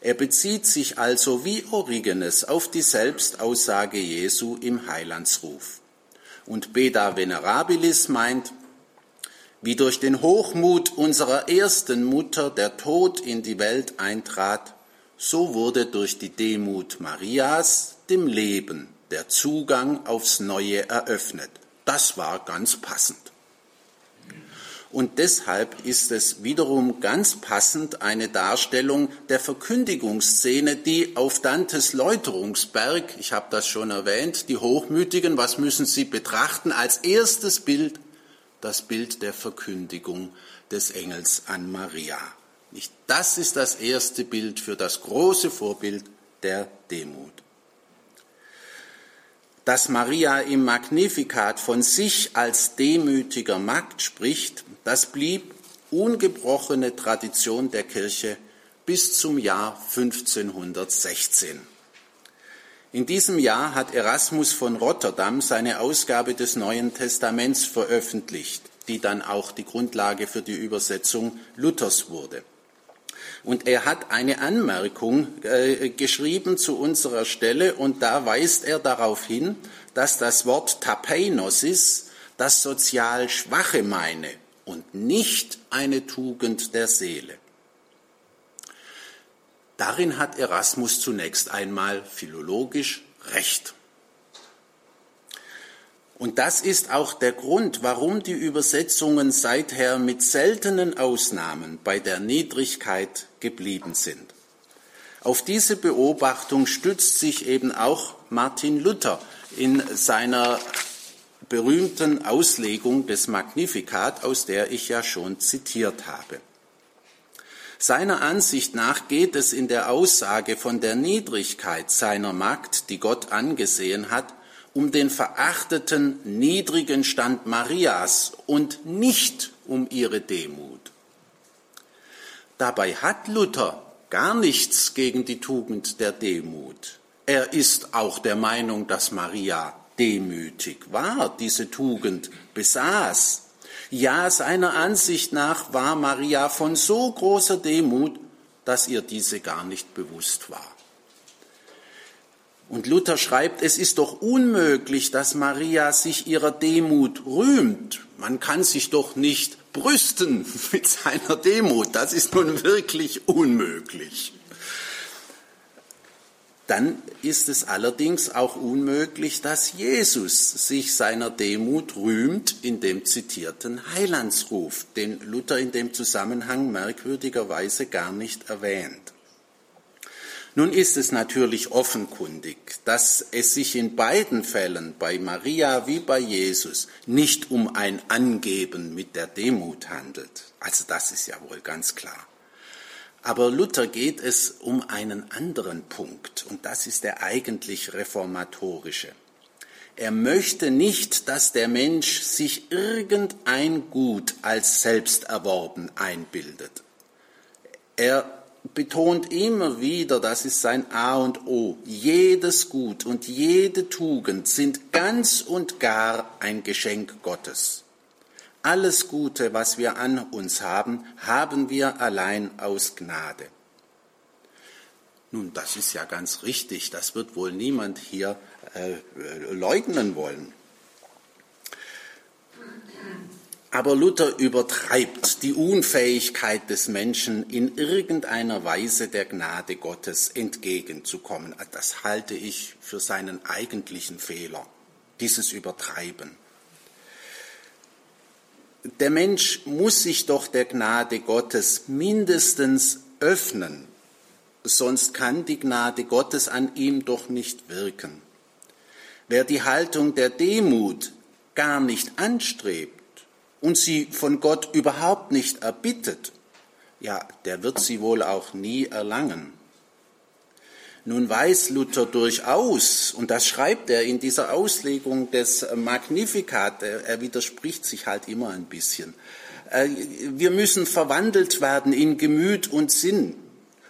[SPEAKER 2] Er bezieht sich also wie Origenes auf die Selbstaussage Jesu im Heilandsruf. Und Beda Venerabilis meint, wie durch den Hochmut unserer ersten Mutter der Tod in die Welt eintrat, so wurde durch die Demut Marias dem Leben der Zugang aufs Neue eröffnet. Das war ganz passend. Und deshalb ist es wiederum ganz passend eine Darstellung der Verkündigungsszene, die auf Dantes Läuterungsberg, ich habe das schon erwähnt, die Hochmütigen, was müssen sie betrachten? Als erstes Bild das Bild der Verkündigung des Engels an Maria. Nicht das ist das erste Bild für das große Vorbild der Demut dass Maria im Magnifikat von sich als demütiger Magd spricht, das blieb ungebrochene Tradition der Kirche bis zum Jahr 1516. In diesem Jahr hat Erasmus von Rotterdam seine Ausgabe des Neuen Testaments veröffentlicht, die dann auch die Grundlage für die Übersetzung Luthers wurde. Und er hat eine Anmerkung äh, geschrieben zu unserer Stelle und da weist er darauf hin, dass das Wort Tapeinosis das sozial Schwache meine und nicht eine Tugend der Seele. Darin hat Erasmus zunächst einmal philologisch recht. Und das ist auch der Grund, warum die Übersetzungen seither mit seltenen Ausnahmen bei der Niedrigkeit geblieben sind. Auf diese Beobachtung stützt sich eben auch Martin Luther in seiner berühmten Auslegung des Magnificat, aus der ich ja schon zitiert habe. Seiner Ansicht nach geht es in der Aussage von der Niedrigkeit seiner Magd, die Gott angesehen hat, um den verachteten, niedrigen Stand Marias und nicht um ihre Demut. Dabei hat Luther gar nichts gegen die Tugend der Demut. Er ist auch der Meinung, dass Maria demütig war, diese Tugend besaß. Ja, seiner Ansicht nach war Maria von so großer Demut, dass ihr diese gar nicht bewusst war. Und Luther schreibt, es ist doch unmöglich, dass Maria sich ihrer Demut rühmt. Man kann sich doch nicht brüsten mit seiner Demut. Das ist nun wirklich unmöglich. Dann ist es allerdings auch unmöglich, dass Jesus sich seiner Demut rühmt in dem zitierten Heilandsruf, den Luther in dem Zusammenhang merkwürdigerweise gar nicht erwähnt. Nun ist es natürlich offenkundig, dass es sich in beiden Fällen, bei Maria wie bei Jesus, nicht um ein Angeben mit der Demut handelt. Also das ist ja wohl ganz klar. Aber Luther geht es um einen anderen Punkt, und das ist der eigentlich reformatorische. Er möchte nicht, dass der Mensch sich irgendein Gut als selbst erworben einbildet. Er betont immer wieder, das ist sein A und O, jedes Gut und jede Tugend sind ganz und gar ein Geschenk Gottes. Alles Gute, was wir an uns haben, haben wir allein aus Gnade. Nun, das ist ja ganz richtig, das wird wohl niemand hier äh, leugnen wollen. Aber Luther übertreibt die Unfähigkeit des Menschen, in irgendeiner Weise der Gnade Gottes entgegenzukommen. Das halte ich für seinen eigentlichen Fehler, dieses Übertreiben. Der Mensch muss sich doch der Gnade Gottes mindestens öffnen, sonst kann die Gnade Gottes an ihm doch nicht wirken. Wer die Haltung der Demut gar nicht anstrebt, und sie von Gott überhaupt nicht erbittet, ja, der wird sie wohl auch nie erlangen. Nun weiß Luther durchaus, und das schreibt er in dieser Auslegung des Magnificat, er widerspricht sich halt immer ein bisschen, äh, wir müssen verwandelt werden in Gemüt und Sinn.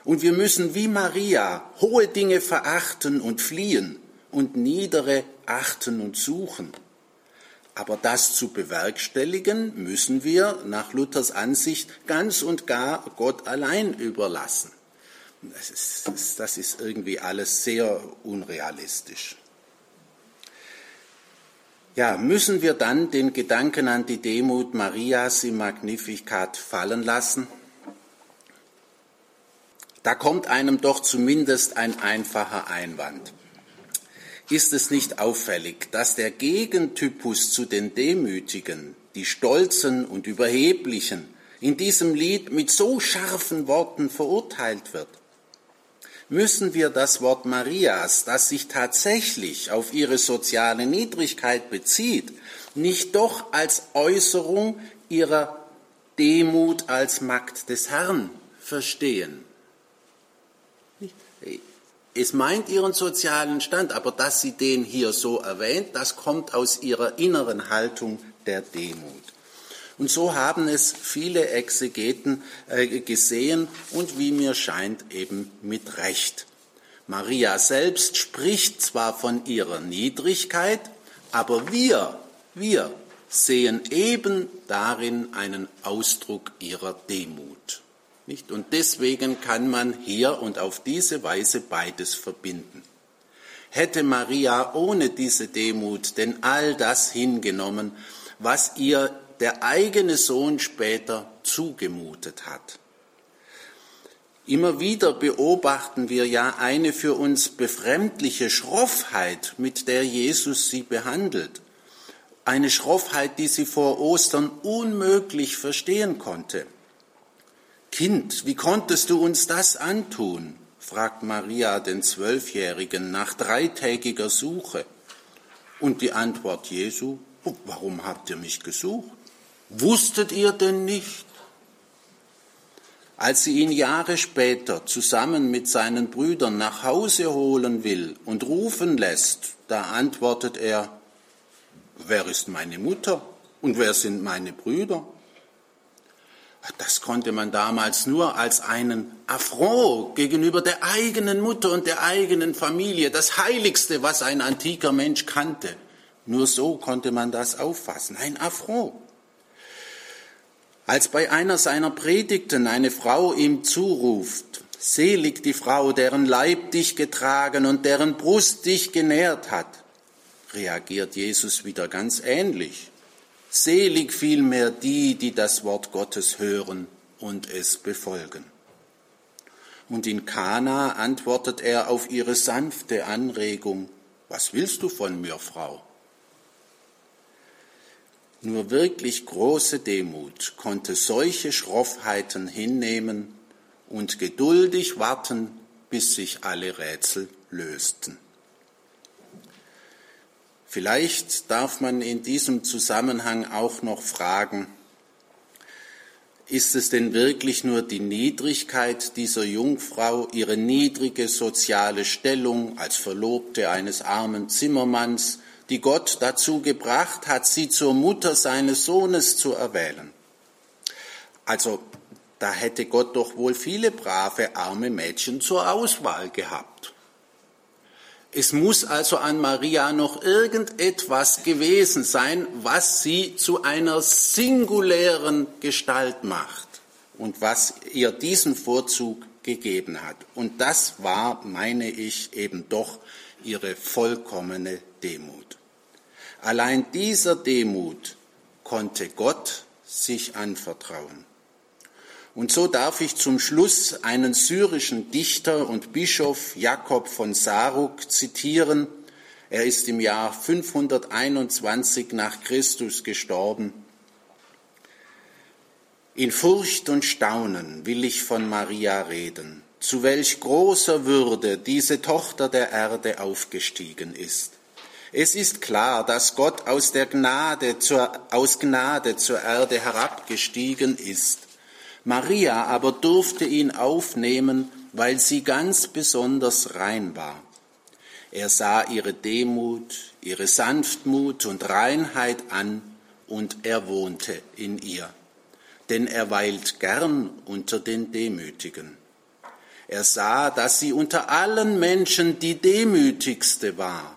[SPEAKER 2] Und wir müssen wie Maria hohe Dinge verachten und fliehen und niedere achten und suchen. Aber das zu bewerkstelligen, müssen wir nach Luthers Ansicht ganz und gar Gott allein überlassen. Das ist, das ist irgendwie alles sehr unrealistisch. Ja, müssen wir dann den Gedanken an die Demut Marias im Magnificat fallen lassen? Da kommt einem doch zumindest ein einfacher Einwand ist es nicht auffällig, dass der Gegentypus zu den Demütigen, die Stolzen und Überheblichen, in diesem Lied mit so scharfen Worten verurteilt wird? Müssen wir das Wort Marias, das sich tatsächlich auf ihre soziale Niedrigkeit bezieht, nicht doch als Äußerung ihrer Demut als Magd des Herrn verstehen? Es meint ihren sozialen Stand, aber dass sie den hier so erwähnt, das kommt aus ihrer inneren Haltung der Demut. Und so haben es viele Exegeten äh, gesehen und wie mir scheint eben mit Recht. Maria selbst spricht zwar von ihrer Niedrigkeit, aber wir, wir sehen eben darin einen Ausdruck ihrer Demut. Nicht? Und deswegen kann man hier und auf diese Weise beides verbinden. Hätte Maria ohne diese Demut denn all das hingenommen, was ihr der eigene Sohn später zugemutet hat? Immer wieder beobachten wir ja eine für uns befremdliche Schroffheit, mit der Jesus sie behandelt. Eine Schroffheit, die sie vor Ostern unmöglich verstehen konnte. Kind, wie konntest du uns das antun? fragt Maria den Zwölfjährigen nach dreitägiger Suche. Und die Antwort Jesu, warum habt ihr mich gesucht? Wusstet ihr denn nicht? Als sie ihn Jahre später zusammen mit seinen Brüdern nach Hause holen will und rufen lässt, da antwortet er, wer ist meine Mutter und wer sind meine Brüder? Das konnte man damals nur als einen Affront gegenüber der eigenen Mutter und der eigenen Familie, das Heiligste, was ein antiker Mensch kannte. Nur so konnte man das auffassen, ein Affront. Als bei einer seiner Predigten eine Frau ihm zuruft, selig die Frau, deren Leib dich getragen und deren Brust dich genährt hat, reagiert Jesus wieder ganz ähnlich. Selig vielmehr die, die das Wort Gottes hören und es befolgen. Und in Kana antwortet er auf ihre sanfte Anregung, was willst du von mir, Frau? Nur wirklich große Demut konnte solche Schroffheiten hinnehmen und geduldig warten, bis sich alle Rätsel lösten. Vielleicht darf man in diesem Zusammenhang auch noch fragen, ist es denn wirklich nur die Niedrigkeit dieser Jungfrau, ihre niedrige soziale Stellung als Verlobte eines armen Zimmermanns, die Gott dazu gebracht hat, sie zur Mutter seines Sohnes zu erwählen? Also da hätte Gott doch wohl viele brave arme Mädchen zur Auswahl gehabt. Es muss also an Maria noch irgendetwas gewesen sein, was sie zu einer singulären Gestalt macht und was ihr diesen Vorzug gegeben hat. Und das war, meine ich, eben doch ihre vollkommene Demut. Allein dieser Demut konnte Gott sich anvertrauen. Und so darf ich zum Schluss einen syrischen Dichter und Bischof Jakob von Saruk zitieren. Er ist im Jahr 521 nach Christus gestorben. In Furcht und Staunen will ich von Maria reden, zu welch großer Würde diese Tochter der Erde aufgestiegen ist. Es ist klar, dass Gott aus der Gnade zur, aus Gnade zur Erde herabgestiegen ist Maria aber durfte ihn aufnehmen, weil sie ganz besonders rein war. Er sah ihre Demut, ihre Sanftmut und Reinheit an, und er wohnte in ihr. Denn er weilt gern unter den Demütigen. Er sah, dass sie unter allen Menschen die demütigste war,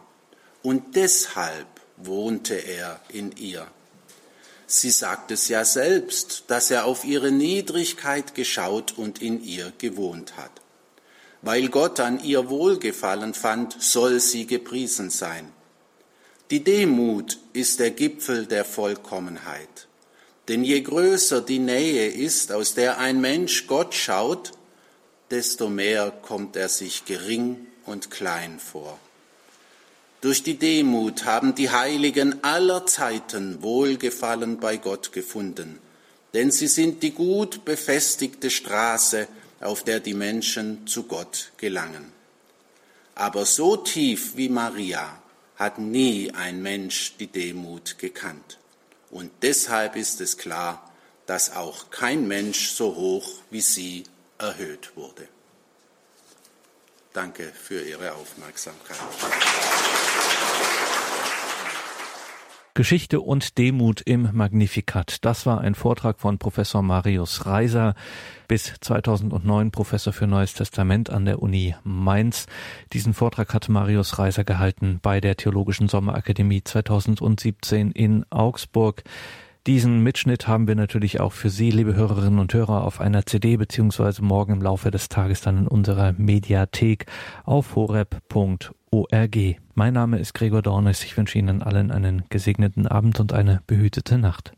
[SPEAKER 2] und deshalb wohnte er in ihr. Sie sagt es ja selbst, dass er auf ihre Niedrigkeit geschaut und in ihr gewohnt hat. Weil Gott an ihr Wohlgefallen fand, soll sie gepriesen sein. Die Demut ist der Gipfel der Vollkommenheit. Denn je größer die Nähe ist, aus der ein Mensch Gott schaut, desto mehr kommt er sich gering und klein vor. Durch die Demut haben die Heiligen aller Zeiten Wohlgefallen bei Gott gefunden, denn sie sind die gut befestigte Straße, auf der die Menschen zu Gott gelangen. Aber so tief wie Maria hat nie ein Mensch die Demut gekannt. Und deshalb ist es klar, dass auch kein Mensch so hoch wie sie erhöht wurde. Danke für Ihre Aufmerksamkeit.
[SPEAKER 1] Geschichte und Demut im Magnificat. Das war ein Vortrag von Professor Marius Reiser, bis 2009 Professor für Neues Testament an der Uni Mainz. Diesen Vortrag hat Marius Reiser gehalten bei der Theologischen Sommerakademie 2017 in Augsburg. Diesen Mitschnitt haben wir natürlich auch für Sie, liebe Hörerinnen und Hörer, auf einer CD beziehungsweise morgen im Laufe des Tages dann in unserer Mediathek auf horeb.org. Mein Name ist Gregor Dornes. Ich wünsche Ihnen allen einen gesegneten Abend und eine behütete Nacht.